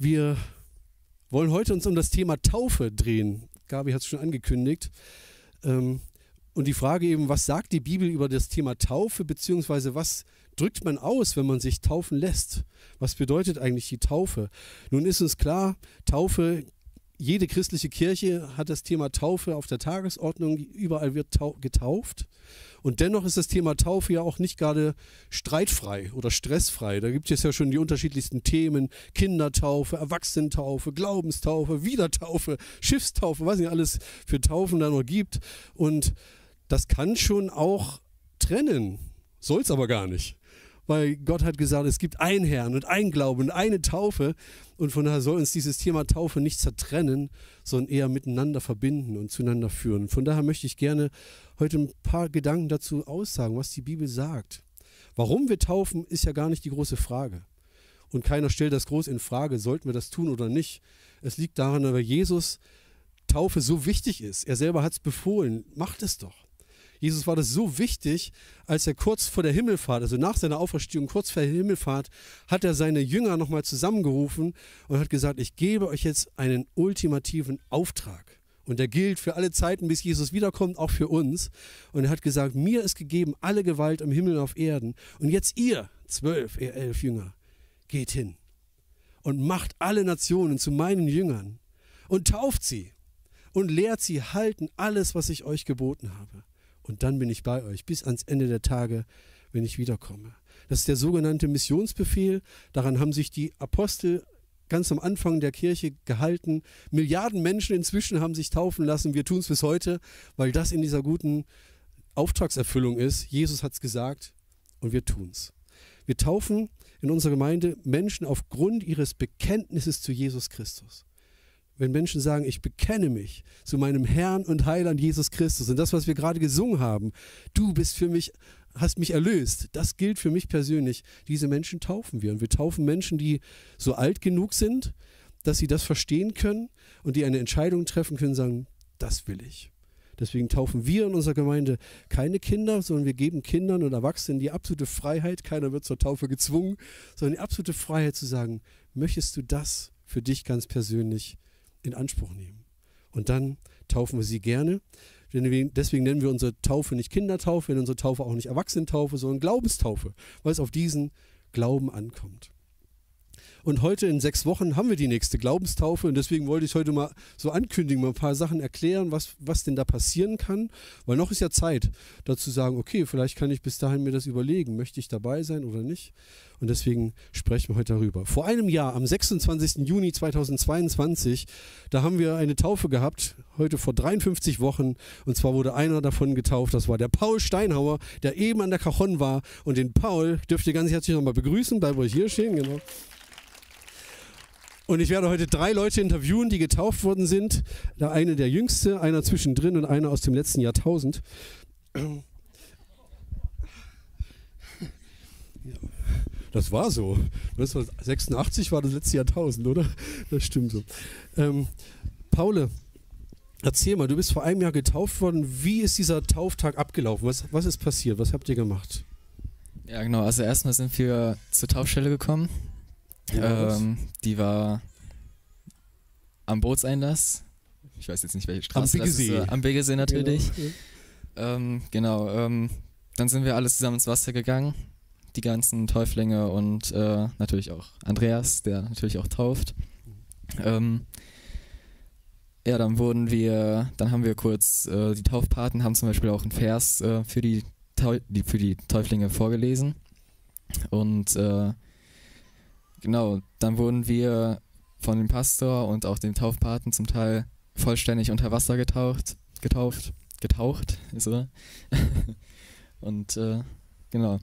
Wir wollen heute uns um das Thema Taufe drehen. Gabi hat es schon angekündigt. Ähm, und die Frage eben, was sagt die Bibel über das Thema Taufe, beziehungsweise was drückt man aus, wenn man sich taufen lässt? Was bedeutet eigentlich die Taufe? Nun ist uns klar, Taufe jede christliche Kirche hat das Thema Taufe auf der Tagesordnung, überall wird getauft. Und dennoch ist das Thema Taufe ja auch nicht gerade streitfrei oder stressfrei. Da gibt es ja schon die unterschiedlichsten Themen: Kindertaufe, Erwachsenentaufe, Glaubenstaufe, Wiedertaufe, Schiffstaufe, was nicht alles für Taufen da noch gibt. Und das kann schon auch trennen, soll es aber gar nicht weil Gott hat gesagt, es gibt einen Herrn und ein Glauben und eine Taufe. Und von daher soll uns dieses Thema Taufe nicht zertrennen, sondern eher miteinander verbinden und zueinander führen. Von daher möchte ich gerne heute ein paar Gedanken dazu aussagen, was die Bibel sagt. Warum wir taufen, ist ja gar nicht die große Frage. Und keiner stellt das groß in Frage, sollten wir das tun oder nicht. Es liegt daran, weil Jesus Taufe so wichtig ist. Er selber hat es befohlen. Macht es doch. Jesus war das so wichtig, als er kurz vor der Himmelfahrt, also nach seiner Auferstehung, kurz vor der Himmelfahrt, hat er seine Jünger nochmal zusammengerufen und hat gesagt, ich gebe euch jetzt einen ultimativen Auftrag. Und der gilt für alle Zeiten, bis Jesus wiederkommt, auch für uns. Und er hat gesagt, mir ist gegeben alle Gewalt im Himmel und auf Erden. Und jetzt ihr, zwölf, ihr elf Jünger, geht hin und macht alle Nationen zu meinen Jüngern und tauft sie und lehrt sie halten alles, was ich euch geboten habe und dann bin ich bei euch bis ans Ende der Tage, wenn ich wiederkomme. Das ist der sogenannte Missionsbefehl. Daran haben sich die Apostel ganz am Anfang der Kirche gehalten. Milliarden Menschen inzwischen haben sich taufen lassen. Wir tun es bis heute, weil das in dieser guten Auftragserfüllung ist. Jesus hat es gesagt und wir tun es. Wir taufen in unserer Gemeinde Menschen aufgrund ihres Bekenntnisses zu Jesus Christus wenn Menschen sagen, ich bekenne mich zu meinem Herrn und Heiland Jesus Christus und das, was wir gerade gesungen haben, du bist für mich, hast mich erlöst, das gilt für mich persönlich. Diese Menschen taufen wir und wir taufen Menschen, die so alt genug sind, dass sie das verstehen können und die eine Entscheidung treffen können, sagen, das will ich. Deswegen taufen wir in unserer Gemeinde keine Kinder, sondern wir geben Kindern und Erwachsenen die absolute Freiheit, keiner wird zur Taufe gezwungen, sondern die absolute Freiheit zu sagen, möchtest du das für dich ganz persönlich in Anspruch nehmen. Und dann taufen wir sie gerne. Deswegen nennen wir unsere Taufe nicht Kindertaufe, wir nennen unsere Taufe auch nicht Erwachsenentaufe, sondern Glaubenstaufe, weil es auf diesen Glauben ankommt. Und heute in sechs Wochen haben wir die nächste Glaubenstaufe und deswegen wollte ich heute mal so ankündigen, mal ein paar Sachen erklären, was, was denn da passieren kann, weil noch ist ja Zeit, dazu sagen, okay, vielleicht kann ich bis dahin mir das überlegen, möchte ich dabei sein oder nicht. Und deswegen sprechen wir heute darüber. Vor einem Jahr, am 26. Juni 2022, da haben wir eine Taufe gehabt, heute vor 53 Wochen. Und zwar wurde einer davon getauft, das war der Paul Steinhauer, der eben an der Cajon war. Und den Paul dürft ihr ganz herzlich nochmal begrüßen, bleibt euch hier stehen, genau. Und ich werde heute drei Leute interviewen, die getauft worden sind. Der eine der jüngste, einer zwischendrin und einer aus dem letzten Jahrtausend. Das war so. 1986 war das letzte Jahrtausend, oder? Das stimmt so. Ähm, Paule, erzähl mal, du bist vor einem Jahr getauft worden. Wie ist dieser Tauftag abgelaufen? Was, was ist passiert? Was habt ihr gemacht? Ja, genau. Also erstmal sind wir zur Taufstelle gekommen. Ähm, die war am Bootseinlass. Ich weiß jetzt nicht, welche Straße am das ist. Äh, am Biggesee natürlich. Genau, ähm, genau ähm, dann sind wir alle zusammen ins Wasser gegangen. Die ganzen Täuflinge und äh, natürlich auch Andreas, der natürlich auch tauft. Ähm, ja, dann wurden wir, dann haben wir kurz, äh, die Taufpaten haben zum Beispiel auch einen Vers äh, für, die, die, für die Täuflinge vorgelesen. Und äh, Genau, dann wurden wir von dem Pastor und auch dem Taufpaten zum Teil vollständig unter Wasser getaucht, getauft, getaucht, so. und äh, genau.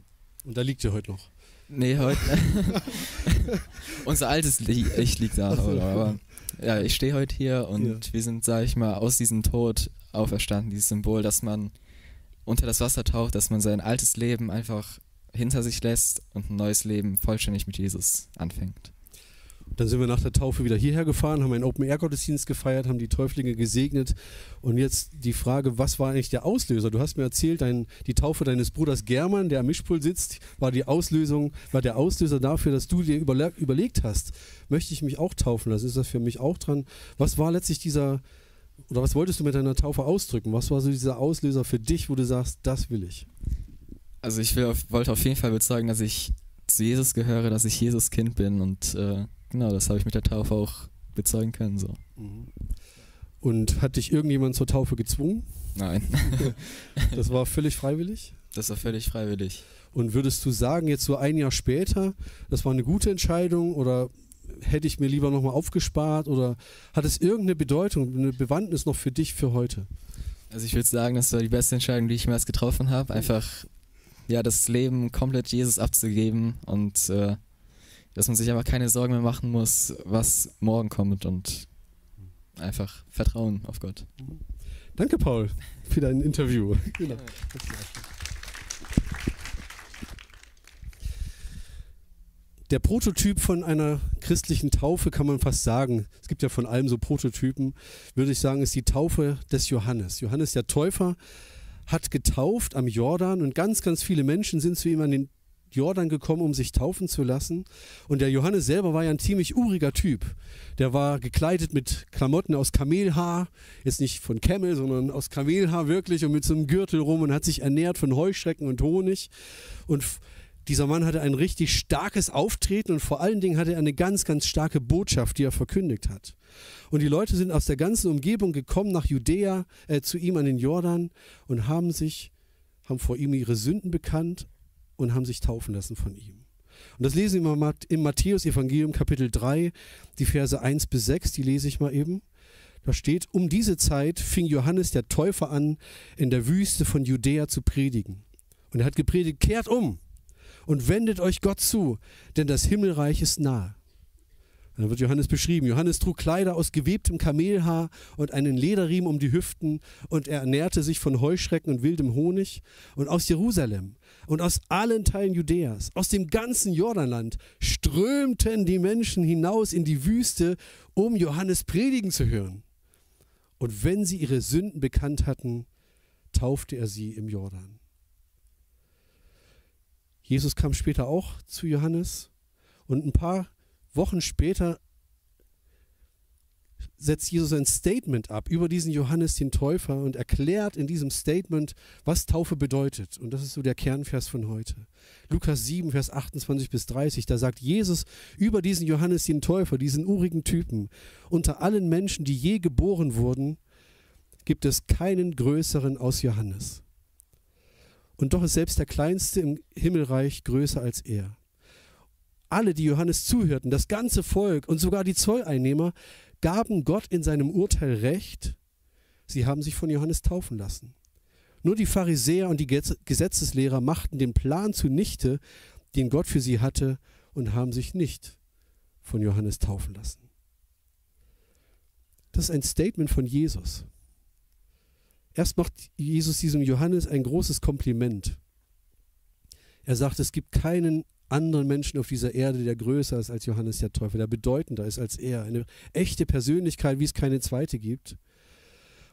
Und da liegt ihr heute noch? Nee, heute. Unser altes Ich liegt da, so. aber ja, ich stehe heute hier und ja. wir sind, sag ich mal, aus diesem Tod auferstanden, dieses Symbol, dass man unter das Wasser taucht, dass man sein altes Leben einfach hinter sich lässt und ein neues Leben vollständig mit Jesus anfängt. Dann sind wir nach der Taufe wieder hierher gefahren, haben einen Open-Air-Gottesdienst gefeiert, haben die Täuflinge gesegnet. Und jetzt die Frage, was war eigentlich der Auslöser? Du hast mir erzählt, dein, die Taufe deines Bruders German, der am Mischpult sitzt, war die Auslösung, war der Auslöser dafür, dass du dir überle überlegt hast, möchte ich mich auch taufen lassen? Ist das für mich auch dran? Was war letztlich dieser, oder was wolltest du mit deiner Taufe ausdrücken? Was war so dieser Auslöser für dich, wo du sagst, das will ich? Also ich will, wollte auf jeden Fall bezeugen, dass ich zu Jesus gehöre, dass ich Jesus Kind bin und äh, genau, das habe ich mit der Taufe auch bezeugen können. So. Mhm. Und hat dich irgendjemand zur Taufe gezwungen? Nein. das war völlig freiwillig? Das war völlig freiwillig. Und würdest du sagen, jetzt so ein Jahr später, das war eine gute Entscheidung oder hätte ich mir lieber nochmal aufgespart oder hat es irgendeine Bedeutung, eine Bewandtnis noch für dich für heute? Also ich würde sagen, das war die beste Entscheidung, die ich mir erst getroffen habe. Einfach ja, das Leben komplett Jesus abzugeben und äh, dass man sich einfach keine Sorgen mehr machen muss, was morgen kommt und einfach Vertrauen auf Gott. Danke, Paul, für dein Interview. Genau. Der Prototyp von einer christlichen Taufe kann man fast sagen, es gibt ja von allem so Prototypen, würde ich sagen, ist die Taufe des Johannes. Johannes der Täufer hat getauft am Jordan und ganz, ganz viele Menschen sind zu ihm an den Jordan gekommen, um sich taufen zu lassen. Und der Johannes selber war ja ein ziemlich uriger Typ. Der war gekleidet mit Klamotten aus Kamelhaar, jetzt nicht von Camel, sondern aus Kamelhaar wirklich und mit so einem Gürtel rum und hat sich ernährt von Heuschrecken und Honig. Und dieser Mann hatte ein richtig starkes Auftreten und vor allen Dingen hatte er eine ganz, ganz starke Botschaft, die er verkündigt hat. Und die Leute sind aus der ganzen Umgebung gekommen nach Judäa äh, zu ihm an den Jordan und haben sich, haben vor ihm ihre Sünden bekannt und haben sich taufen lassen von ihm. Und das lesen wir im Matthäus-Evangelium Kapitel 3, die Verse 1 bis 6, die lese ich mal eben. Da steht, um diese Zeit fing Johannes der Täufer an, in der Wüste von Judäa zu predigen. Und er hat gepredigt, kehrt um und wendet euch Gott zu, denn das Himmelreich ist nahe. Dann wird Johannes beschrieben. Johannes trug Kleider aus gewebtem Kamelhaar und einen Lederriemen um die Hüften und er ernährte sich von Heuschrecken und wildem Honig. Und aus Jerusalem und aus allen Teilen Judäas, aus dem ganzen Jordanland strömten die Menschen hinaus in die Wüste, um Johannes predigen zu hören. Und wenn sie ihre Sünden bekannt hatten, taufte er sie im Jordan. Jesus kam später auch zu Johannes und ein paar Wochen später setzt Jesus ein Statement ab über diesen Johannes den Täufer und erklärt in diesem Statement, was Taufe bedeutet. Und das ist so der Kernvers von heute. Lukas 7, Vers 28 bis 30, da sagt Jesus über diesen Johannes den Täufer, diesen urigen Typen, unter allen Menschen, die je geboren wurden, gibt es keinen größeren aus Johannes. Und doch ist selbst der Kleinste im Himmelreich größer als er alle, die Johannes zuhörten, das ganze Volk und sogar die Zolleinnehmer, gaben Gott in seinem Urteil recht, sie haben sich von Johannes taufen lassen. Nur die Pharisäer und die Gesetzeslehrer machten den Plan zunichte, den Gott für sie hatte, und haben sich nicht von Johannes taufen lassen. Das ist ein Statement von Jesus. Erst macht Jesus diesem Johannes ein großes Kompliment. Er sagt, es gibt keinen anderen Menschen auf dieser Erde, der größer ist als Johannes der Täufer, der bedeutender ist als er. Eine echte Persönlichkeit, wie es keine zweite gibt.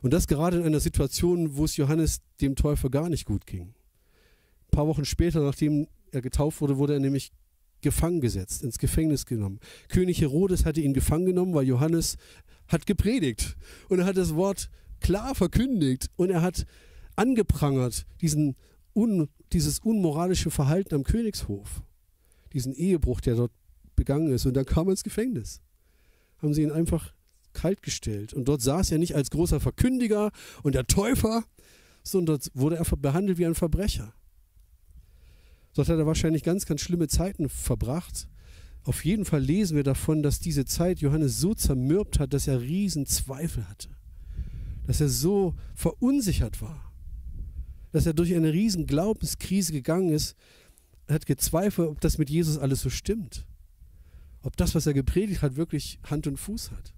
Und das gerade in einer Situation, wo es Johannes dem Täufer gar nicht gut ging. Ein paar Wochen später, nachdem er getauft wurde, wurde er nämlich gefangen gesetzt, ins Gefängnis genommen. König Herodes hatte ihn gefangen genommen, weil Johannes hat gepredigt und er hat das Wort klar verkündigt und er hat angeprangert diesen un, dieses unmoralische Verhalten am Königshof diesen Ehebruch, der dort begangen ist. Und dann kam er ins Gefängnis. Haben sie ihn einfach kalt gestellt. Und dort saß er nicht als großer Verkündiger und der Täufer, sondern dort wurde er behandelt wie ein Verbrecher. Dort hat er wahrscheinlich ganz, ganz schlimme Zeiten verbracht. Auf jeden Fall lesen wir davon, dass diese Zeit Johannes so zermürbt hat, dass er riesen Zweifel hatte. Dass er so verunsichert war. Dass er durch eine riesen Glaubenskrise gegangen ist, hat gezweifelt, ob das mit Jesus alles so stimmt. Ob das, was er gepredigt hat, wirklich Hand und Fuß hat.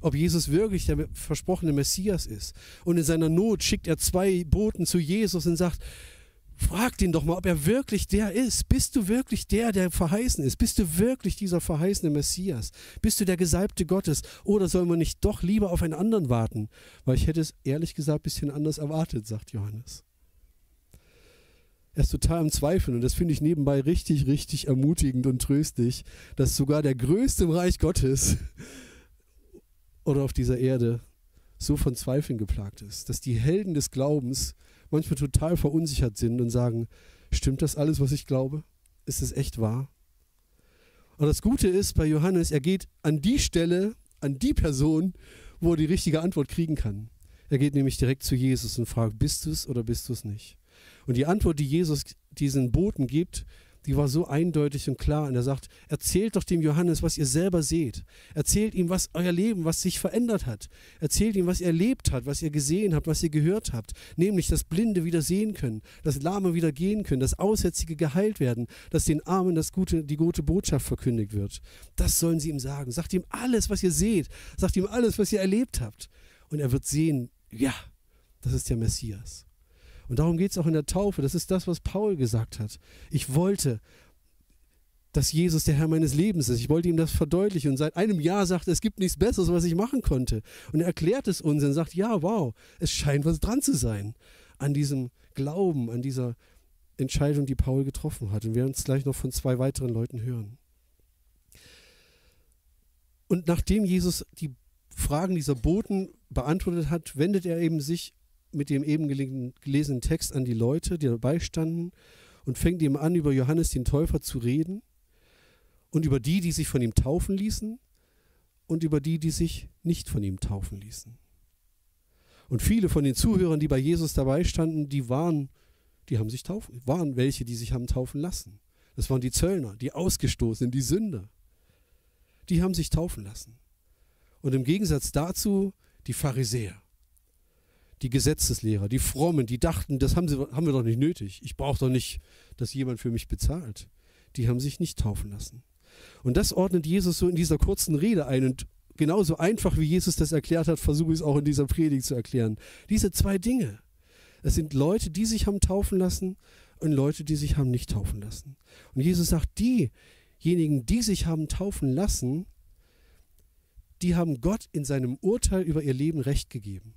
Ob Jesus wirklich der versprochene Messias ist. Und in seiner Not schickt er zwei Boten zu Jesus und sagt, Frag ihn doch mal, ob er wirklich der ist. Bist du wirklich der, der verheißen ist? Bist du wirklich dieser verheißene Messias? Bist du der Gesalbte Gottes? Oder soll man nicht doch lieber auf einen anderen warten? Weil ich hätte es ehrlich gesagt ein bisschen anders erwartet, sagt Johannes. Er ist total am Zweifeln und das finde ich nebenbei richtig, richtig ermutigend und tröstlich, dass sogar der Größte im Reich Gottes oder auf dieser Erde so von Zweifeln geplagt ist, dass die Helden des Glaubens manchmal total verunsichert sind und sagen, stimmt das alles, was ich glaube? Ist es echt wahr? Und das Gute ist bei Johannes, er geht an die Stelle, an die Person, wo er die richtige Antwort kriegen kann. Er geht nämlich direkt zu Jesus und fragt, bist du es oder bist du es nicht? Und die Antwort, die Jesus diesen Boten gibt, die war so eindeutig und klar. Und er sagt, erzählt doch dem Johannes, was ihr selber seht. Erzählt ihm, was euer Leben, was sich verändert hat. Erzählt ihm, was ihr erlebt habt, was ihr gesehen habt, was ihr gehört habt. Nämlich, dass Blinde wieder sehen können, dass Lahme wieder gehen können, dass Aussätzige geheilt werden, dass den Armen das gute, die gute Botschaft verkündigt wird. Das sollen sie ihm sagen. Sagt ihm alles, was ihr seht. Sagt ihm alles, was ihr erlebt habt. Und er wird sehen, ja, das ist der Messias. Und darum geht es auch in der Taufe. Das ist das, was Paul gesagt hat. Ich wollte, dass Jesus der Herr meines Lebens ist. Ich wollte ihm das verdeutlichen. Und seit einem Jahr sagt er, es gibt nichts Besseres, was ich machen konnte. Und er erklärt es uns und sagt, ja, wow, es scheint was dran zu sein an diesem Glauben, an dieser Entscheidung, die Paul getroffen hat. Und wir werden es gleich noch von zwei weiteren Leuten hören. Und nachdem Jesus die Fragen dieser Boten beantwortet hat, wendet er eben sich mit dem eben gelesenen Text an die Leute, die dabei standen, und fängt ihm an, über Johannes den Täufer zu reden und über die, die sich von ihm taufen ließen und über die, die sich nicht von ihm taufen ließen. Und viele von den Zuhörern, die bei Jesus dabei standen, die waren, die haben sich taufen, waren welche, die sich haben taufen lassen. Das waren die Zöllner, die Ausgestoßenen, die Sünder. Die haben sich taufen lassen. Und im Gegensatz dazu die Pharisäer die Gesetzeslehrer, die Frommen, die dachten, das haben, sie, haben wir doch nicht nötig. Ich brauche doch nicht, dass jemand für mich bezahlt. Die haben sich nicht taufen lassen. Und das ordnet Jesus so in dieser kurzen Rede ein. Und genauso einfach, wie Jesus das erklärt hat, versuche ich es auch in dieser Predigt zu erklären. Diese zwei Dinge. Es sind Leute, die sich haben taufen lassen und Leute, die sich haben nicht taufen lassen. Und Jesus sagt, diejenigen, die sich haben taufen lassen, die haben Gott in seinem Urteil über ihr Leben recht gegeben.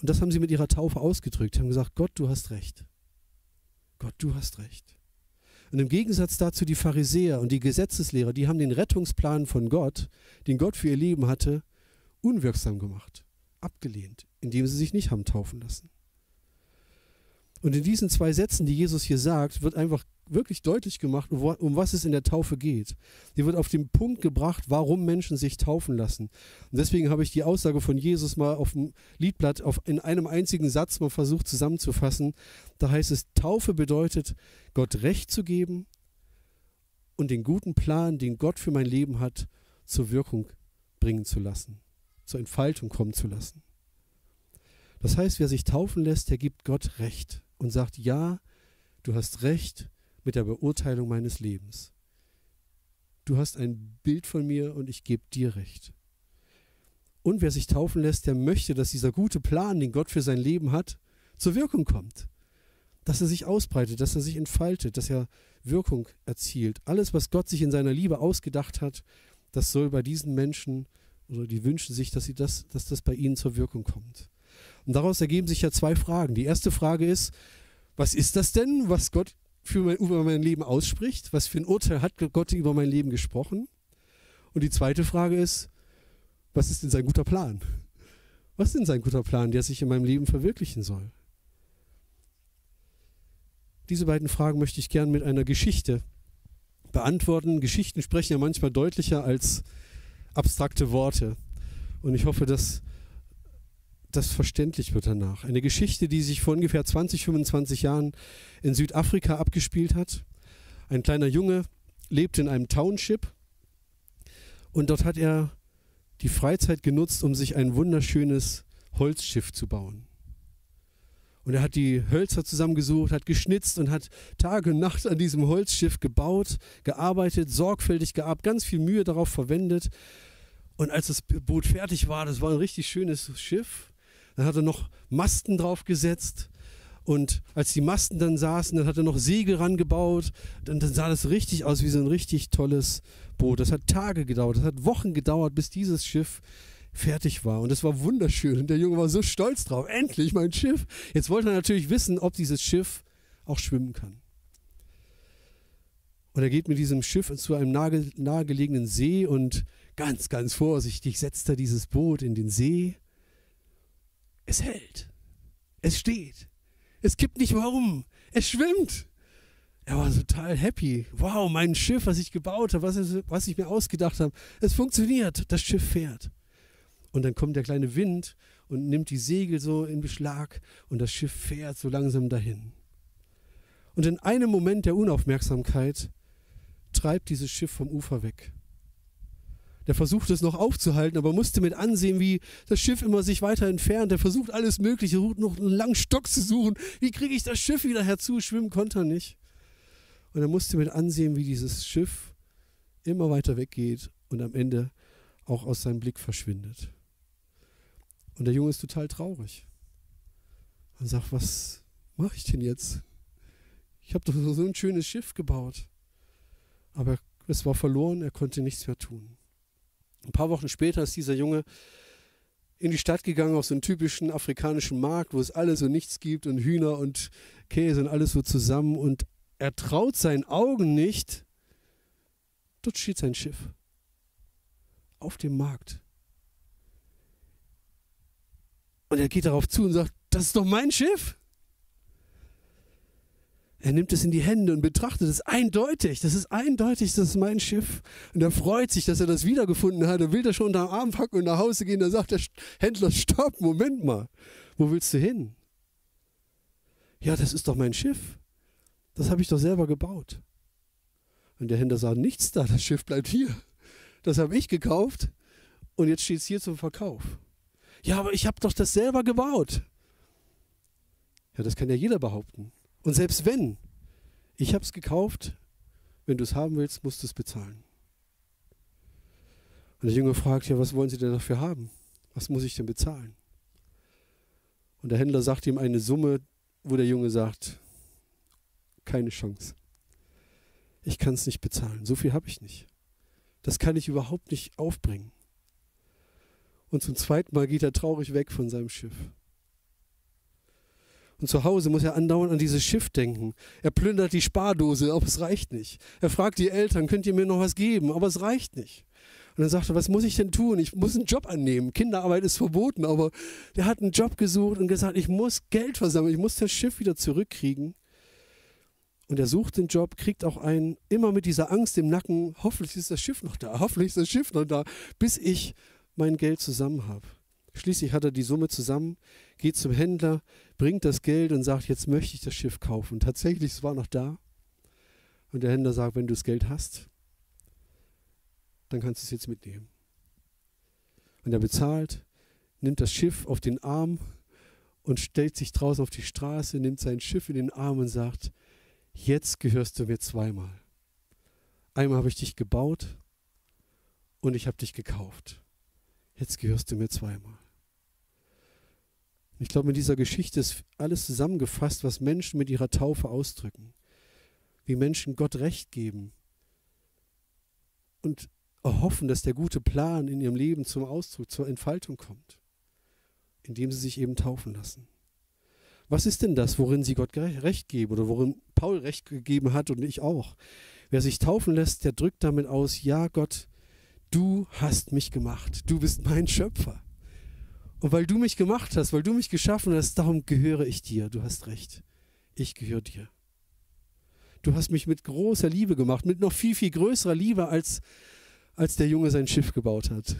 Und das haben sie mit ihrer Taufe ausgedrückt, haben gesagt, Gott, du hast recht. Gott, du hast recht. Und im Gegensatz dazu die Pharisäer und die Gesetzeslehrer, die haben den Rettungsplan von Gott, den Gott für ihr Leben hatte, unwirksam gemacht, abgelehnt, indem sie sich nicht haben taufen lassen. Und in diesen zwei Sätzen, die Jesus hier sagt, wird einfach wirklich deutlich gemacht, um was es in der Taufe geht. Hier wird auf den Punkt gebracht, warum Menschen sich taufen lassen. Und deswegen habe ich die Aussage von Jesus mal auf dem Liedblatt auf, in einem einzigen Satz mal versucht zusammenzufassen. Da heißt es, Taufe bedeutet, Gott Recht zu geben und den guten Plan, den Gott für mein Leben hat, zur Wirkung bringen zu lassen, zur Entfaltung kommen zu lassen. Das heißt, wer sich taufen lässt, der gibt Gott Recht und sagt, ja, du hast recht mit der Beurteilung meines Lebens. Du hast ein Bild von mir und ich gebe dir Recht. Und wer sich taufen lässt, der möchte, dass dieser gute Plan, den Gott für sein Leben hat, zur Wirkung kommt. Dass er sich ausbreitet, dass er sich entfaltet, dass er Wirkung erzielt. Alles, was Gott sich in seiner Liebe ausgedacht hat, das soll bei diesen Menschen, oder die wünschen sich, dass, sie das, dass das bei ihnen zur Wirkung kommt. Und daraus ergeben sich ja zwei Fragen. Die erste Frage ist, was ist das denn, was Gott für mein, über mein Leben ausspricht? Was für ein Urteil hat Gott über mein Leben gesprochen? Und die zweite Frage ist, was ist denn sein guter Plan? Was ist denn sein guter Plan, der sich in meinem Leben verwirklichen soll? Diese beiden Fragen möchte ich gern mit einer Geschichte beantworten. Geschichten sprechen ja manchmal deutlicher als abstrakte Worte. Und ich hoffe, dass das verständlich wird danach. Eine Geschichte, die sich vor ungefähr 20, 25 Jahren in Südafrika abgespielt hat. Ein kleiner Junge lebt in einem Township und dort hat er die Freizeit genutzt, um sich ein wunderschönes Holzschiff zu bauen. Und er hat die Hölzer zusammengesucht, hat geschnitzt und hat Tag und Nacht an diesem Holzschiff gebaut, gearbeitet, sorgfältig gehabt, ganz viel Mühe darauf verwendet. Und als das Boot fertig war, das war ein richtig schönes Schiff, dann hat er noch Masten drauf gesetzt, Und als die Masten dann saßen, dann hat er noch Segel rangebaut. Dann, dann sah das richtig aus wie so ein richtig tolles Boot. Das hat Tage gedauert, das hat Wochen gedauert, bis dieses Schiff fertig war. Und es war wunderschön. Und der Junge war so stolz drauf. Endlich mein Schiff. Jetzt wollte er natürlich wissen, ob dieses Schiff auch schwimmen kann. Und er geht mit diesem Schiff zu einem nahegelegenen See und ganz, ganz vorsichtig setzt er dieses Boot in den See. Es hält. Es steht. Es kippt nicht mehr um. Es schwimmt. Er war total happy. Wow, mein Schiff, was ich gebaut habe, was, was ich mir ausgedacht habe, es funktioniert. Das Schiff fährt. Und dann kommt der kleine Wind und nimmt die Segel so in Beschlag und das Schiff fährt so langsam dahin. Und in einem Moment der Unaufmerksamkeit treibt dieses Schiff vom Ufer weg. Der versucht es noch aufzuhalten, aber musste mit ansehen, wie das Schiff immer sich weiter entfernt. Er versucht alles Mögliche, noch einen langen Stock zu suchen. Wie kriege ich das Schiff wieder herzu? Schwimmen konnte er nicht. Und er musste mit ansehen, wie dieses Schiff immer weiter weggeht und am Ende auch aus seinem Blick verschwindet. Und der Junge ist total traurig und sagt, was mache ich denn jetzt? Ich habe doch so ein schönes Schiff gebaut. Aber es war verloren, er konnte nichts mehr tun. Ein paar Wochen später ist dieser Junge in die Stadt gegangen, auf so einen typischen afrikanischen Markt, wo es alles und nichts gibt und Hühner und Käse und alles so zusammen. Und er traut seinen Augen nicht. Dort steht sein Schiff. Auf dem Markt. Und er geht darauf zu und sagt, das ist doch mein Schiff. Er nimmt es in die Hände und betrachtet es eindeutig. Das ist eindeutig, das ist mein Schiff. Und er freut sich, dass er das wiedergefunden hat. Er will das schon unter den Arm packen und nach Hause gehen. Da sagt der Händler, stopp, Moment mal. Wo willst du hin? Ja, das ist doch mein Schiff. Das habe ich doch selber gebaut. Und der Händler sagt, nichts da, das Schiff bleibt hier. Das habe ich gekauft und jetzt steht es hier zum Verkauf. Ja, aber ich habe doch das selber gebaut. Ja, das kann ja jeder behaupten. Und selbst wenn, ich habe es gekauft, wenn du es haben willst, musst du es bezahlen. Und der Junge fragt, ja, was wollen Sie denn dafür haben? Was muss ich denn bezahlen? Und der Händler sagt ihm eine Summe, wo der Junge sagt, keine Chance. Ich kann es nicht bezahlen. So viel habe ich nicht. Das kann ich überhaupt nicht aufbringen. Und zum zweiten Mal geht er traurig weg von seinem Schiff. Und zu Hause muss er andauernd an dieses Schiff denken. Er plündert die Spardose, aber es reicht nicht. Er fragt die Eltern, könnt ihr mir noch was geben? Aber es reicht nicht. Und dann sagt er, was muss ich denn tun? Ich muss einen Job annehmen. Kinderarbeit ist verboten, aber der hat einen Job gesucht und gesagt, ich muss Geld versammeln, ich muss das Schiff wieder zurückkriegen. Und er sucht den Job, kriegt auch einen, immer mit dieser Angst im Nacken, hoffentlich ist das Schiff noch da, hoffentlich ist das Schiff noch da, bis ich mein Geld zusammen habe. Schließlich hat er die Summe zusammen, geht zum Händler, bringt das Geld und sagt, jetzt möchte ich das Schiff kaufen. Tatsächlich, es war noch da. Und der Händler sagt, wenn du das Geld hast, dann kannst du es jetzt mitnehmen. Und er bezahlt, nimmt das Schiff auf den Arm und stellt sich draußen auf die Straße, nimmt sein Schiff in den Arm und sagt, jetzt gehörst du mir zweimal. Einmal habe ich dich gebaut und ich habe dich gekauft. Jetzt gehörst du mir zweimal. Ich glaube, in dieser Geschichte ist alles zusammengefasst, was Menschen mit ihrer Taufe ausdrücken. Wie Menschen Gott Recht geben und erhoffen, dass der gute Plan in ihrem Leben zum Ausdruck, zur Entfaltung kommt, indem sie sich eben taufen lassen. Was ist denn das, worin sie Gott Recht geben oder worin Paul Recht gegeben hat und ich auch? Wer sich taufen lässt, der drückt damit aus, ja Gott, du hast mich gemacht, du bist mein Schöpfer. Und weil du mich gemacht hast, weil du mich geschaffen hast, darum gehöre ich dir. Du hast recht. Ich gehöre dir. Du hast mich mit großer Liebe gemacht, mit noch viel, viel größerer Liebe, als, als der Junge sein Schiff gebaut hat.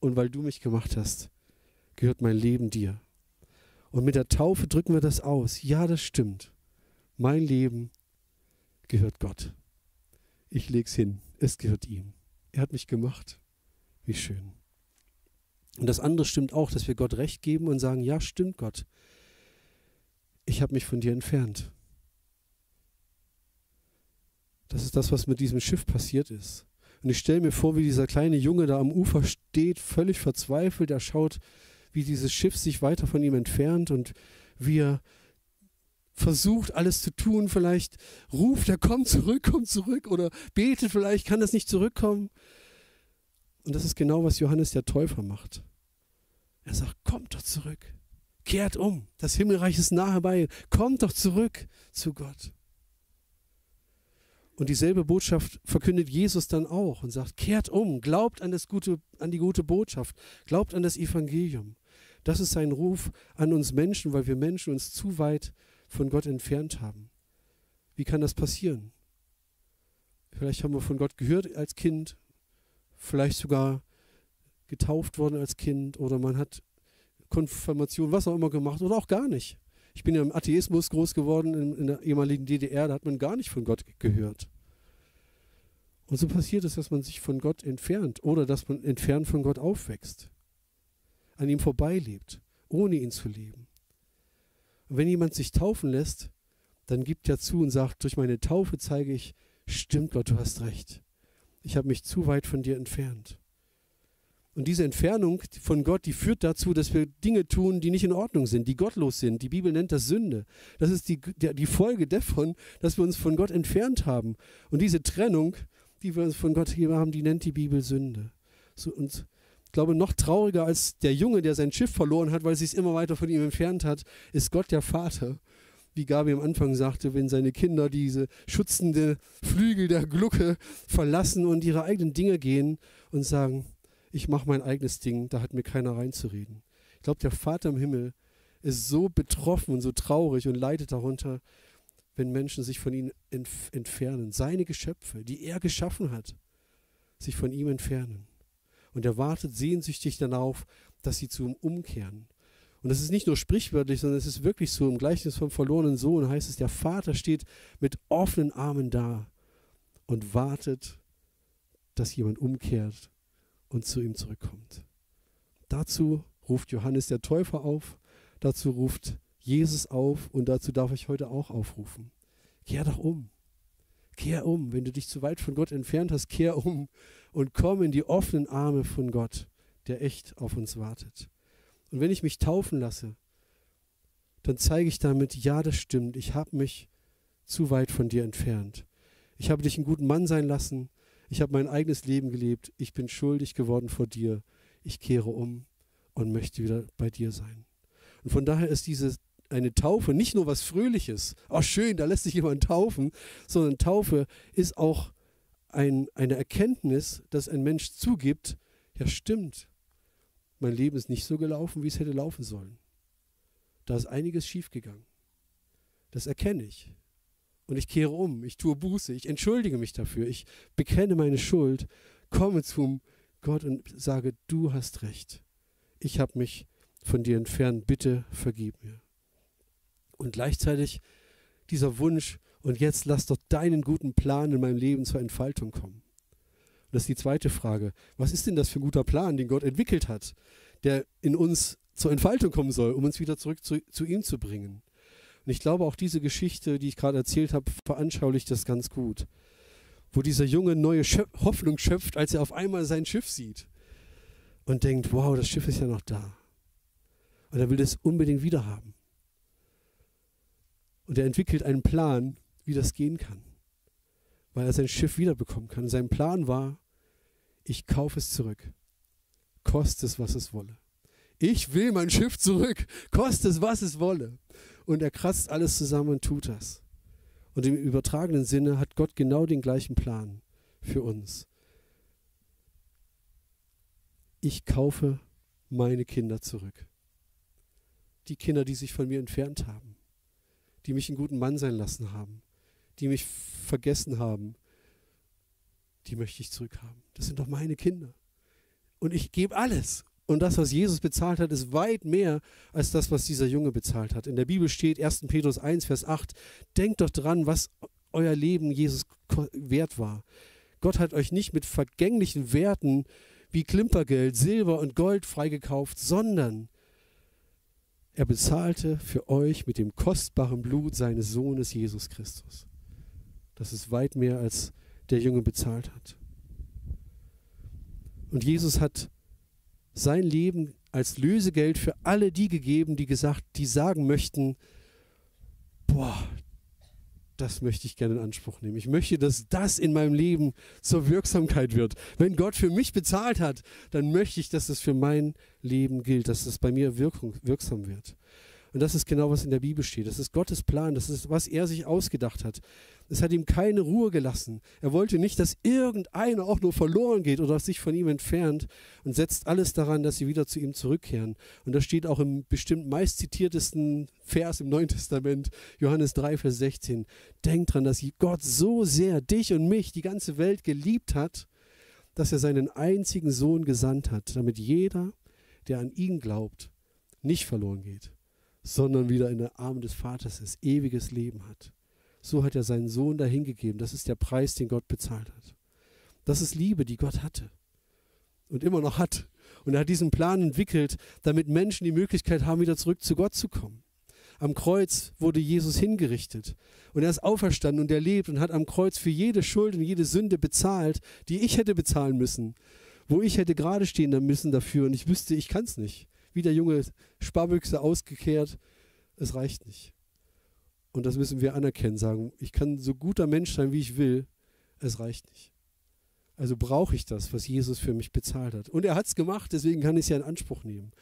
Und weil du mich gemacht hast, gehört mein Leben dir. Und mit der Taufe drücken wir das aus. Ja, das stimmt. Mein Leben gehört Gott. Ich leg's hin. Es gehört ihm. Er hat mich gemacht. Wie schön. Und das andere stimmt auch, dass wir Gott recht geben und sagen, ja, stimmt Gott. Ich habe mich von dir entfernt. Das ist das, was mit diesem Schiff passiert ist. Und ich stelle mir vor, wie dieser kleine Junge da am Ufer steht, völlig verzweifelt. Er schaut, wie dieses Schiff sich weiter von ihm entfernt und wie er versucht alles zu tun, vielleicht ruft er, komm zurück, komm zurück oder betet vielleicht, kann das nicht zurückkommen. Und das ist genau, was Johannes der Täufer macht. Er sagt, kommt doch zurück, kehrt um, das Himmelreich ist nahe bei, kommt doch zurück zu Gott. Und dieselbe Botschaft verkündet Jesus dann auch und sagt, kehrt um, glaubt an, das gute, an die gute Botschaft, glaubt an das Evangelium. Das ist sein Ruf an uns Menschen, weil wir Menschen uns zu weit von Gott entfernt haben. Wie kann das passieren? Vielleicht haben wir von Gott gehört als Kind, vielleicht sogar getauft worden als Kind oder man hat Konfirmation, was auch immer gemacht oder auch gar nicht. Ich bin ja im Atheismus groß geworden in, in, der ehemaligen DDR, da hat man gar nicht von Gott gehört. Und so passiert es, dass man sich von Gott entfernt oder dass man entfernt von Gott aufwächst, an ihm vorbeilebt, ohne ihn zu leben. Und wenn jemand sich taufen lässt, dann gibt er zu und sagt, durch meine Taufe zeige ich, stimmt Gott, du hast recht. Ich habe mich zu weit von dir entfernt. Und diese Entfernung von Gott, die führt dazu, dass wir Dinge tun, die nicht in Ordnung sind, die gottlos sind. Die Bibel nennt das Sünde. Das ist die, die Folge davon, dass wir uns von Gott entfernt haben. Und diese Trennung, die wir von Gott hier haben, die nennt die Bibel Sünde. So, und ich glaube, noch trauriger als der Junge, der sein Schiff verloren hat, weil es sich immer weiter von ihm entfernt hat, ist Gott der Vater. Wie Gabi am Anfang sagte, wenn seine Kinder diese schützende Flügel der Glucke verlassen und ihre eigenen Dinge gehen und sagen, ich mache mein eigenes Ding, da hat mir keiner reinzureden. Ich glaube, der Vater im Himmel ist so betroffen und so traurig und leidet darunter, wenn Menschen sich von ihm entf entfernen. Seine Geschöpfe, die er geschaffen hat, sich von ihm entfernen. Und er wartet sehnsüchtig darauf, dass sie zu ihm umkehren. Und das ist nicht nur sprichwörtlich, sondern es ist wirklich so. Im Gleichnis vom verlorenen Sohn heißt es, der Vater steht mit offenen Armen da und wartet, dass jemand umkehrt und zu ihm zurückkommt. Dazu ruft Johannes der Täufer auf, dazu ruft Jesus auf und dazu darf ich heute auch aufrufen. Kehr doch um. Kehr um. Wenn du dich zu weit von Gott entfernt hast, kehr um und komm in die offenen Arme von Gott, der echt auf uns wartet. Und wenn ich mich taufen lasse, dann zeige ich damit, ja, das stimmt, ich habe mich zu weit von dir entfernt. Ich habe dich einen guten Mann sein lassen, ich habe mein eigenes Leben gelebt. Ich bin schuldig geworden vor dir. Ich kehre um und möchte wieder bei dir sein. Und von daher ist diese eine Taufe nicht nur was Fröhliches. Oh, schön, da lässt sich jemand taufen, sondern Taufe ist auch ein, eine Erkenntnis, dass ein Mensch zugibt, ja stimmt, mein Leben ist nicht so gelaufen, wie es hätte laufen sollen. Da ist einiges schiefgegangen. Das erkenne ich und ich kehre um, ich tue Buße, ich entschuldige mich dafür, ich bekenne meine Schuld, komme zum Gott und sage, du hast recht. Ich habe mich von dir entfernt, bitte vergib mir. Und gleichzeitig dieser Wunsch, und jetzt lass doch deinen guten Plan in meinem Leben zur Entfaltung kommen. Und das ist die zweite Frage. Was ist denn das für ein guter Plan, den Gott entwickelt hat, der in uns zur Entfaltung kommen soll, um uns wieder zurück zu, zu ihm zu bringen? Und ich glaube, auch diese Geschichte, die ich gerade erzählt habe, veranschaulicht das ganz gut. Wo dieser Junge neue Schöp Hoffnung schöpft, als er auf einmal sein Schiff sieht und denkt, wow, das Schiff ist ja noch da. Und er will das unbedingt wieder haben. Und er entwickelt einen Plan, wie das gehen kann, weil er sein Schiff wiederbekommen kann. sein Plan war, ich kaufe es zurück, koste es, was es wolle. Ich will mein Schiff zurück, koste es, was es wolle und er kratzt alles zusammen und tut das. Und im übertragenen Sinne hat Gott genau den gleichen Plan für uns. Ich kaufe meine Kinder zurück. Die Kinder, die sich von mir entfernt haben, die mich einen guten Mann sein lassen haben, die mich vergessen haben, die möchte ich zurückhaben. Das sind doch meine Kinder. Und ich gebe alles. Und das, was Jesus bezahlt hat, ist weit mehr als das, was dieser Junge bezahlt hat. In der Bibel steht 1. Petrus 1, Vers 8, denkt doch dran, was euer Leben Jesus wert war. Gott hat euch nicht mit vergänglichen Werten wie Klimpergeld, Silber und Gold freigekauft, sondern er bezahlte für euch mit dem kostbaren Blut seines Sohnes Jesus Christus. Das ist weit mehr, als der Junge bezahlt hat. Und Jesus hat sein Leben als Lösegeld für alle die gegeben, die gesagt, die sagen möchten, boah, das möchte ich gerne in Anspruch nehmen. Ich möchte, dass das in meinem Leben zur Wirksamkeit wird. Wenn Gott für mich bezahlt hat, dann möchte ich, dass es für mein Leben gilt, dass es bei mir Wirkung, wirksam wird. Und das ist genau, was in der Bibel steht. Das ist Gottes Plan. Das ist, was er sich ausgedacht hat. Es hat ihm keine Ruhe gelassen. Er wollte nicht, dass irgendeiner auch nur verloren geht oder sich von ihm entfernt und setzt alles daran, dass sie wieder zu ihm zurückkehren. Und das steht auch im bestimmt meist zitiertesten Vers im Neuen Testament, Johannes 3, Vers 16. Denkt dran, dass Gott so sehr dich und mich, die ganze Welt geliebt hat, dass er seinen einzigen Sohn gesandt hat, damit jeder, der an ihn glaubt, nicht verloren geht, sondern wieder in der Arme des Vaters ist, ewiges Leben hat. So hat er seinen Sohn dahingegeben. Das ist der Preis, den Gott bezahlt hat. Das ist Liebe, die Gott hatte und immer noch hat. Und er hat diesen Plan entwickelt, damit Menschen die Möglichkeit haben, wieder zurück zu Gott zu kommen. Am Kreuz wurde Jesus hingerichtet und er ist auferstanden und er lebt und hat am Kreuz für jede Schuld und jede Sünde bezahlt, die ich hätte bezahlen müssen, wo ich hätte gerade stehen müssen dafür und ich wüsste, ich kann es nicht. Wie der junge Sparbüchse ausgekehrt, es reicht nicht. Und das müssen wir anerkennen, sagen, ich kann so guter Mensch sein, wie ich will, es reicht nicht. Also brauche ich das, was Jesus für mich bezahlt hat. Und er hat es gemacht, deswegen kann ich es ja in Anspruch nehmen.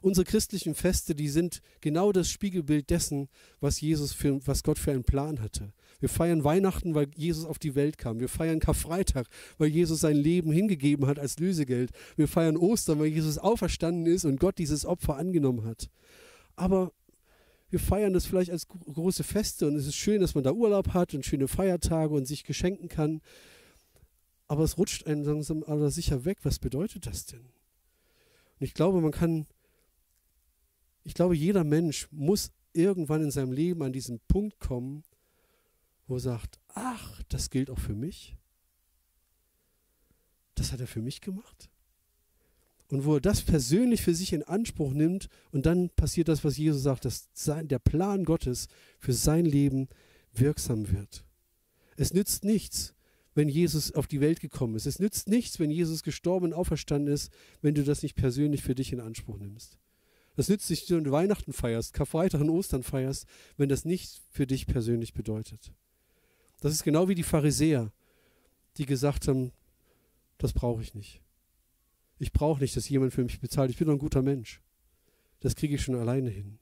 Unsere christlichen Feste, die sind genau das Spiegelbild dessen, was Jesus für, was Gott für einen Plan hatte. Wir feiern Weihnachten, weil Jesus auf die Welt kam. Wir feiern Karfreitag, weil Jesus sein Leben hingegeben hat als Lösegeld. Wir feiern Ostern, weil Jesus auferstanden ist und Gott dieses Opfer angenommen hat. Aber wir feiern das vielleicht als große Feste und es ist schön, dass man da Urlaub hat und schöne Feiertage und sich geschenken kann. Aber es rutscht einen langsam aber sicher weg. Was bedeutet das denn? Und ich glaube, man kann, ich glaube, jeder Mensch muss irgendwann in seinem Leben an diesen Punkt kommen, wo er sagt, ach, das gilt auch für mich. Das hat er für mich gemacht und wo er das persönlich für sich in Anspruch nimmt und dann passiert das, was Jesus sagt, dass sein, der Plan Gottes für sein Leben wirksam wird. Es nützt nichts, wenn Jesus auf die Welt gekommen ist. Es nützt nichts, wenn Jesus gestorben und auferstanden ist, wenn du das nicht persönlich für dich in Anspruch nimmst. Das nützt nicht, wenn du Weihnachten feierst, Karfreitag und Ostern feierst, wenn das nichts für dich persönlich bedeutet. Das ist genau wie die Pharisäer, die gesagt haben, das brauche ich nicht. Ich brauche nicht, dass jemand für mich bezahlt. Ich bin doch ein guter Mensch. Das kriege ich schon alleine hin.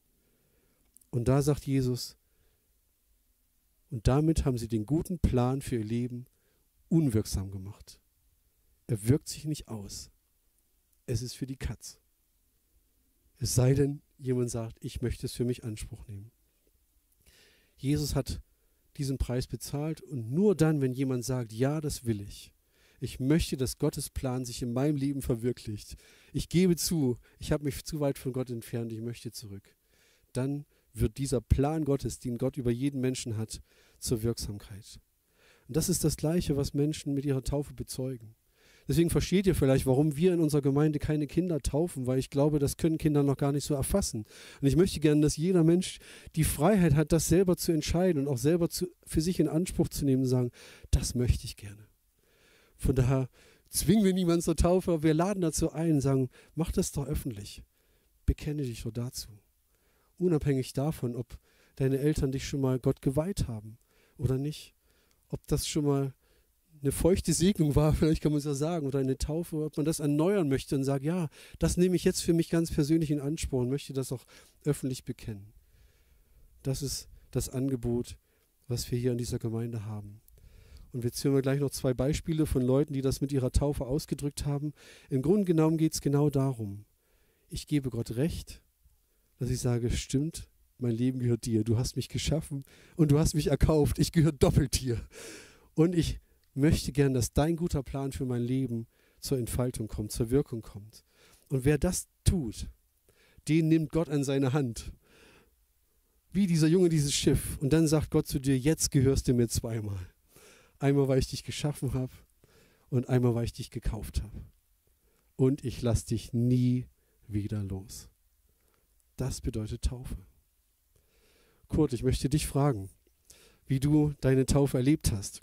Und da sagt Jesus, und damit haben sie den guten Plan für ihr Leben unwirksam gemacht. Er wirkt sich nicht aus. Es ist für die Katz. Es sei denn, jemand sagt, ich möchte es für mich Anspruch nehmen. Jesus hat diesen Preis bezahlt und nur dann, wenn jemand sagt, ja, das will ich, ich möchte, dass Gottes Plan sich in meinem Leben verwirklicht. Ich gebe zu, ich habe mich zu weit von Gott entfernt, ich möchte zurück. Dann wird dieser Plan Gottes, den Gott über jeden Menschen hat, zur Wirksamkeit. Und das ist das Gleiche, was Menschen mit ihrer Taufe bezeugen. Deswegen versteht ihr vielleicht, warum wir in unserer Gemeinde keine Kinder taufen, weil ich glaube, das können Kinder noch gar nicht so erfassen. Und ich möchte gerne, dass jeder Mensch die Freiheit hat, das selber zu entscheiden und auch selber zu, für sich in Anspruch zu nehmen und sagen, das möchte ich gerne. Von daher zwingen wir niemanden zur Taufe, aber wir laden dazu ein, sagen, mach das doch öffentlich. Bekenne dich doch dazu. Unabhängig davon, ob deine Eltern dich schon mal Gott geweiht haben oder nicht. Ob das schon mal eine feuchte Segnung war, vielleicht kann man es ja sagen, oder eine Taufe, ob man das erneuern möchte und sagt, ja, das nehme ich jetzt für mich ganz persönlich in Anspruch und möchte das auch öffentlich bekennen. Das ist das Angebot, was wir hier in dieser Gemeinde haben. Und jetzt hören wir gleich noch zwei Beispiele von Leuten, die das mit ihrer Taufe ausgedrückt haben. Im Grunde genommen geht es genau darum. Ich gebe Gott recht, dass ich sage, stimmt, mein Leben gehört dir. Du hast mich geschaffen und du hast mich erkauft. Ich gehöre doppelt dir. Und ich möchte gern, dass dein guter Plan für mein Leben zur Entfaltung kommt, zur Wirkung kommt. Und wer das tut, den nimmt Gott an seine Hand. Wie dieser Junge dieses Schiff. Und dann sagt Gott zu dir, jetzt gehörst du mir zweimal. Einmal, weil ich dich geschaffen habe und einmal, weil ich dich gekauft habe. Und ich lasse dich nie wieder los. Das bedeutet Taufe. Kurt, ich möchte dich fragen, wie du deine Taufe erlebt hast.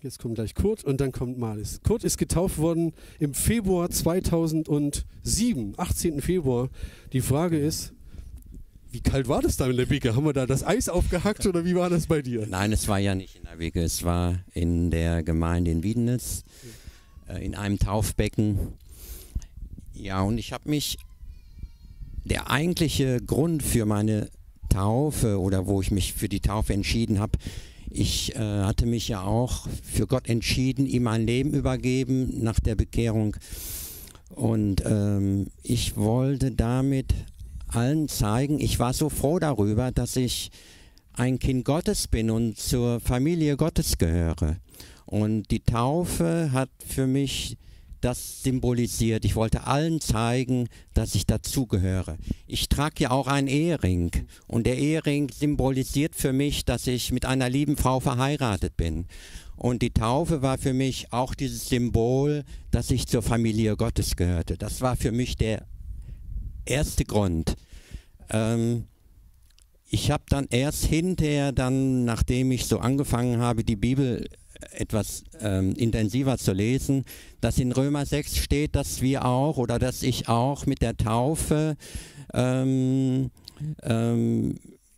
Jetzt kommt gleich Kurt und dann kommt Malis. Kurt ist getauft worden im Februar 2007, 18. Februar. Die Frage ist, Wie kalt war das da in der Wicke? Haben wir da das Eis aufgehackt oder wie war das bei dir? Nein, es war ja nicht in der Wicke. Es war in der Gemeinde in Wiedenitz, äh, in einem Taufbecken. Ja, und ich habe mich, der eigentliche Grund für meine Taufe oder wo ich mich für die Taufe entschieden habe, ich äh, hatte mich ja auch für Gott entschieden, ihm mein Leben übergeben nach der Bekehrung. Und ähm, ich wollte damit allen zeigen, ich war so froh darüber, dass ich ein Kind Gottes bin und zur Familie Gottes gehöre. Und die Taufe hat für mich das symbolisiert. Ich wollte allen zeigen, dass ich dazugehöre. Ich trage ja auch einen Ehering und der Ehering symbolisiert für mich, dass ich mit einer lieben Frau verheiratet bin. Und die Taufe war für mich auch dieses Symbol, dass ich zur Familie Gottes gehörte. Das war für mich der erste Grund. Ähm, ich habe dann erst hinterher, dann, nachdem ich so angefangen habe, die Bibel etwas ähm, intensiver zu lesen, dass in Römer 6 steht, dass wir auch oder dass ich auch mit der Taufe ähm, ähm,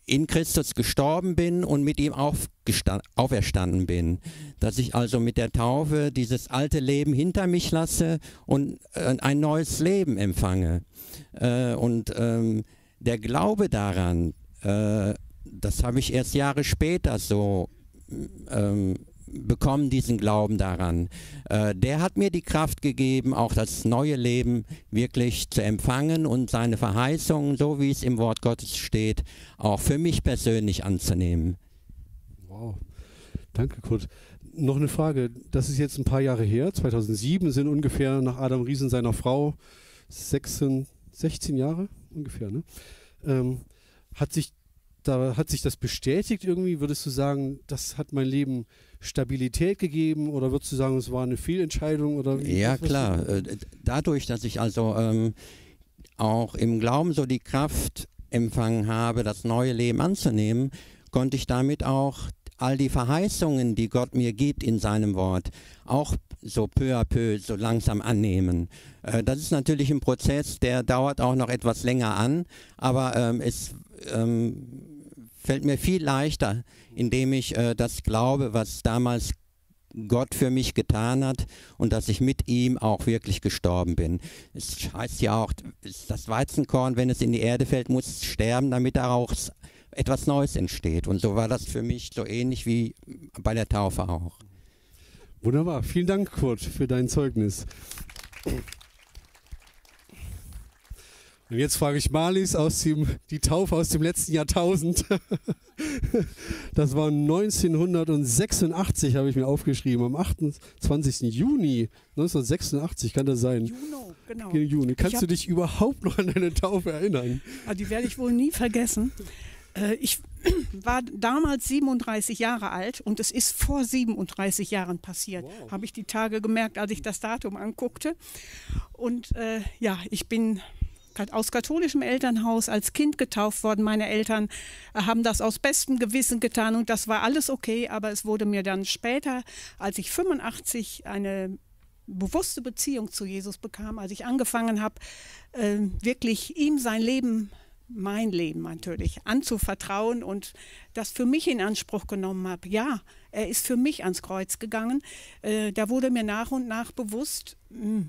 in Christus gestorben bin und mit ihm auferstanden bin. Dass ich also mit der Taufe dieses alte Leben hinter mich lasse und äh, ein neues Leben empfange. Äh, und ähm, der Glaube daran, äh, das habe ich erst Jahre später so ähm, bekommen, diesen Glauben daran. Äh, der hat mir die Kraft gegeben, auch das neue Leben wirklich zu empfangen und seine Verheißungen, so wie es im Wort Gottes steht, auch für mich persönlich anzunehmen. Wow. Danke, Kurt. Noch eine Frage. Das ist jetzt ein paar Jahre her. 2007 sind ungefähr nach Adam Riesen seiner Frau 16, 16 Jahre ungefähr. Ne? Ähm, hat sich da hat sich das bestätigt irgendwie? Würdest du sagen, das hat mein Leben Stabilität gegeben oder würdest du sagen, es war eine Fehlentscheidung? Oder ja, klar. Äh, dadurch, dass ich also ähm, auch im Glauben so die Kraft empfangen habe, das neue Leben anzunehmen, konnte ich damit auch all die Verheißungen, die Gott mir gibt in seinem Wort, auch so peu à peu, so langsam annehmen. Äh, das ist natürlich ein Prozess, der dauert auch noch etwas länger an, aber ähm, es ähm, fällt mir viel leichter, indem ich äh, das glaube, was damals Gott für mich getan hat und dass ich mit ihm auch wirklich gestorben bin. Es heißt ja auch, das Weizenkorn, wenn es in die Erde fällt, muss sterben, damit daraus etwas Neues entsteht. Und so war das für mich so ähnlich wie bei der Taufe auch. Wunderbar. Vielen Dank, Kurt, für dein Zeugnis. Und jetzt frage ich Marlies aus dem, die Taufe aus dem letzten Jahrtausend. Das war 1986, habe ich mir aufgeschrieben, am 28. Juni 1986 kann das sein. Juno, genau. Juni. Kannst du dich überhaupt noch an deine Taufe erinnern? Ah, die werde ich wohl nie vergessen. Äh, ich war damals 37 Jahre alt und es ist vor 37 Jahren passiert. Wow. Habe ich die Tage gemerkt, als ich das Datum anguckte. Und äh, ja, ich bin aus katholischem Elternhaus als Kind getauft worden. Meine Eltern äh, haben das aus bestem Gewissen getan und das war alles okay, aber es wurde mir dann später, als ich 85 eine bewusste Beziehung zu Jesus bekam, als ich angefangen habe, äh, wirklich ihm sein Leben mein Leben natürlich anzuvertrauen und das für mich in Anspruch genommen habe. Ja, er ist für mich ans Kreuz gegangen. Äh, da wurde mir nach und nach bewusst, hm,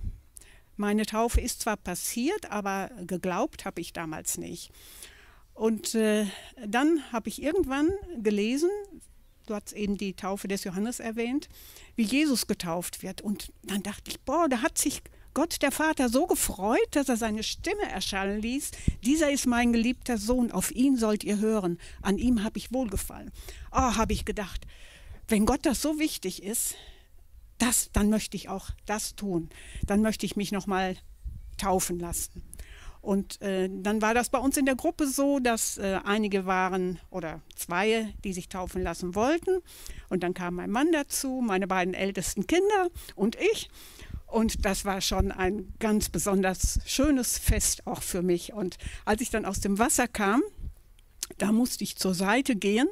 meine Taufe ist zwar passiert, aber geglaubt habe ich damals nicht. Und äh, dann habe ich irgendwann gelesen, du hast eben die Taufe des Johannes erwähnt, wie Jesus getauft wird. Und dann dachte ich, boah, da hat sich Gott der Vater so gefreut, dass er seine Stimme erschallen ließ. Dieser ist mein geliebter Sohn, auf ihn sollt ihr hören. An ihm habe ich wohlgefallen. Oh, habe ich gedacht, wenn Gott das so wichtig ist, das, dann möchte ich auch das tun. Dann möchte ich mich nochmal taufen lassen. Und äh, dann war das bei uns in der Gruppe so, dass äh, einige waren oder zwei, die sich taufen lassen wollten. Und dann kam mein Mann dazu, meine beiden ältesten Kinder und ich. Und das war schon ein ganz besonders schönes Fest auch für mich. Und als ich dann aus dem Wasser kam, da musste ich zur Seite gehen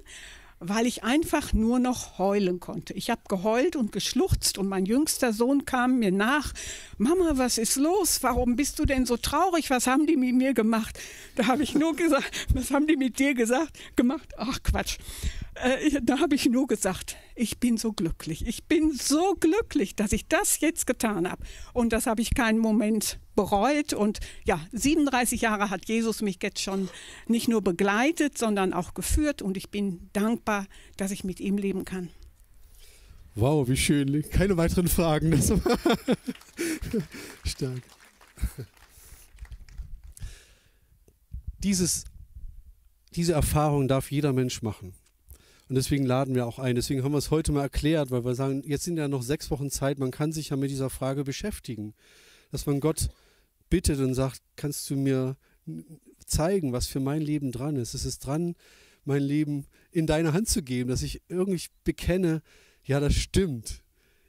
weil ich einfach nur noch heulen konnte. Ich habe geheult und geschluchzt und mein jüngster Sohn kam mir nach. Mama, was ist los? Warum bist du denn so traurig? Was haben die mit mir gemacht? Da habe ich nur gesagt, was haben die mit dir gesagt? Gemacht? Ach Quatsch. Äh, da habe ich nur gesagt, ich bin so glücklich. Ich bin so glücklich, dass ich das jetzt getan habe. Und das habe ich keinen Moment bereut. Und ja, 37 Jahre hat Jesus mich jetzt schon nicht nur begleitet, sondern auch geführt. Und ich bin dankbar, dass ich mit ihm leben kann. Wow, wie schön. Keine weiteren Fragen. Das war Stark. Dieses, diese Erfahrung darf jeder Mensch machen. Und deswegen laden wir auch ein. Deswegen haben wir es heute mal erklärt, weil wir sagen, jetzt sind ja noch sechs Wochen Zeit, man kann sich ja mit dieser Frage beschäftigen. Dass man Gott bittet und sagt, kannst du mir zeigen, was für mein Leben dran ist. Es ist dran, mein Leben in deine Hand zu geben, dass ich irgendwie bekenne, ja, das stimmt.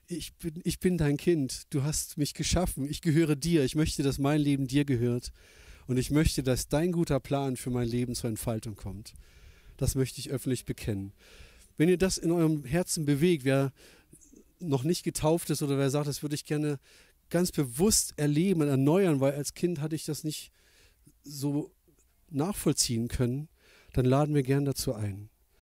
Ich bin, ich bin dein Kind. Du hast mich geschaffen. Ich gehöre dir. Ich möchte, dass mein Leben dir gehört. Und ich möchte, dass dein guter Plan für mein Leben zur Entfaltung kommt. Das möchte ich öffentlich bekennen. Wenn ihr das in eurem Herzen bewegt, wer noch nicht getauft ist oder wer sagt, das würde ich gerne ganz bewusst erleben und erneuern, weil als Kind hatte ich das nicht so nachvollziehen können, dann laden wir gern dazu ein.